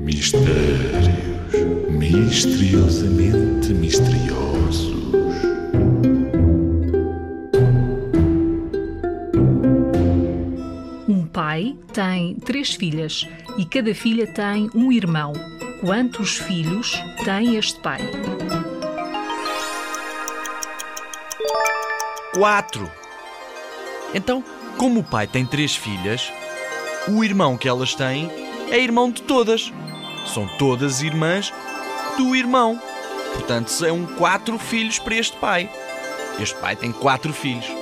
Mistérios misteriosamente misteriosos. Um pai tem três filhas e cada filha tem um irmão. Quantos filhos tem este pai? Quatro. Então, como o pai tem três filhas, o irmão que elas têm é irmão de todas. São todas irmãs do irmão. Portanto, são quatro filhos para este pai. Este pai tem quatro filhos.